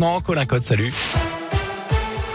maintenant. Colin Code, salut.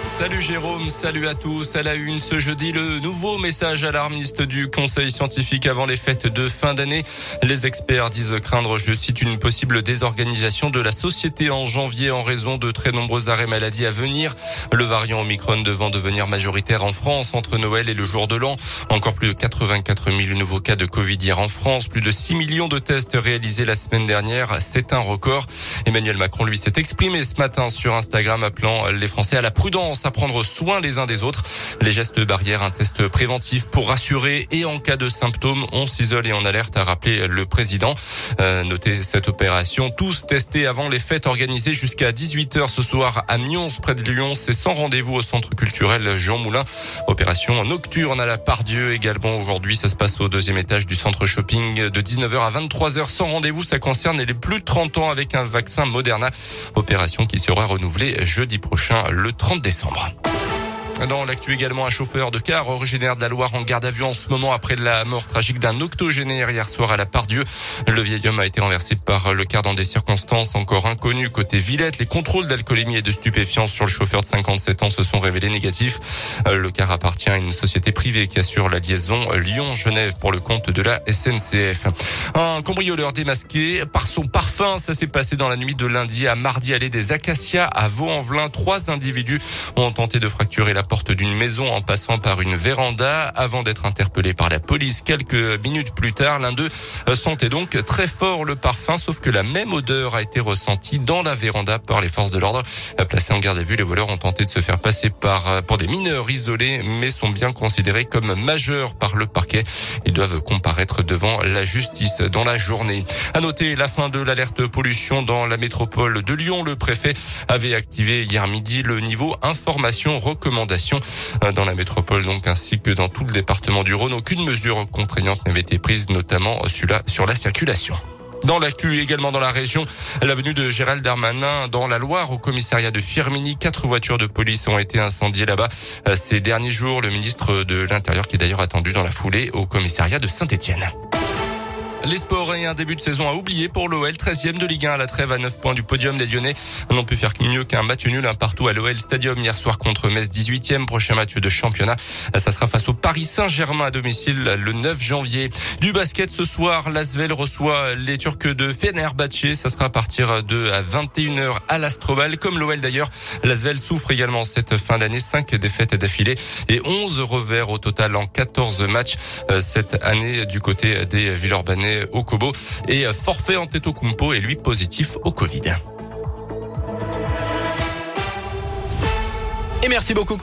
Salut Jérôme, salut à tous. À la une ce jeudi, le nouveau message alarmiste du Conseil scientifique avant les fêtes de fin d'année. Les experts disent craindre, je cite, une possible désorganisation de la société en janvier en raison de très nombreux arrêts maladie à venir. Le variant Omicron devant devenir majoritaire en France entre Noël et le jour de l'an. Encore plus de 84 000 nouveaux cas de Covid hier en France. Plus de 6 millions de tests réalisés la semaine dernière. C'est un record. Emmanuel Macron, lui, s'est exprimé ce matin sur Instagram appelant les Français à la prudence à prendre soin les uns des autres. Les gestes barrières, un test préventif pour rassurer et en cas de symptômes, on s'isole et on alerte, a rappelé le président. Euh, notez cette opération. Tous testés avant les fêtes organisées jusqu'à 18h ce soir à Mions, près de Lyon. C'est sans rendez-vous au centre culturel Jean Moulin. Opération nocturne à la Pardieu également aujourd'hui. Ça se passe au deuxième étage du centre shopping de 19h à 23h sans rendez-vous. Ça concerne les plus de 30 ans avec un vaccin Moderna. Opération qui sera renouvelée jeudi prochain, le 30 décembre. décembre. Dans l'actu également, un chauffeur de car originaire de la Loire en garde à vue en ce moment après la mort tragique d'un octogénaire hier soir à la Pardieu. Le vieil homme a été renversé par le car dans des circonstances encore inconnues. Côté Villette, les contrôles d'alcoolémie et de stupéfiance sur le chauffeur de 57 ans se sont révélés négatifs. Le car appartient à une société privée qui assure la liaison Lyon-Genève pour le compte de la SNCF. Un cambrioleur démasqué par son parfum, ça s'est passé dans la nuit de lundi à mardi allée des Acacias à Vaux-en-Velin. Trois individus ont tenté de fracturer la porte d'une maison en passant par une véranda avant d'être interpellé par la police quelques minutes plus tard. L'un d'eux sentait donc très fort le parfum, sauf que la même odeur a été ressentie dans la véranda par les forces de l'ordre. Placés en garde à vue, les voleurs ont tenté de se faire passer par pour des mineurs isolés, mais sont bien considérés comme majeurs par le parquet. Ils doivent comparaître devant la justice dans la journée. À noter la fin de l'alerte pollution dans la métropole de Lyon. Le préfet avait activé hier midi le niveau information recommandation euh, dans la métropole donc ainsi que dans tout le département du Rhône. Aucune mesure contraignante n'avait été prise, notamment sur la, sur la circulation. Dans l'actu également dans la région, l'avenue de Gérald Darmanin dans la Loire au commissariat de Firmini. Quatre voitures de police ont été incendiées là-bas euh, ces derniers jours. Le ministre de l'Intérieur qui est d'ailleurs attendu dans la foulée au commissariat de Saint-Etienne. Les sports et un début de saison à oublier pour l'OL, 13e de Ligue 1 à la trêve à 9 points du podium. Les Lyonnais n'ont pu faire mieux qu'un match nul, un partout à l'OL Stadium hier soir contre Metz, 18e. Prochain match de championnat, ça sera face au Paris Saint-Germain à domicile le 9 janvier. Du basket ce soir, l'Asvel reçoit les Turcs de Fenerbahçe. Ça sera à partir de 21h à l'Astrobal. Comme l'OL d'ailleurs, l'Asvel souffre également cette fin d'année. 5 défaites d'affilée et 11 revers au total en 14 matchs euh, cette année du côté des Villeurbanais au Kobo et forfait en tête et lui positif au Covid. Et merci beaucoup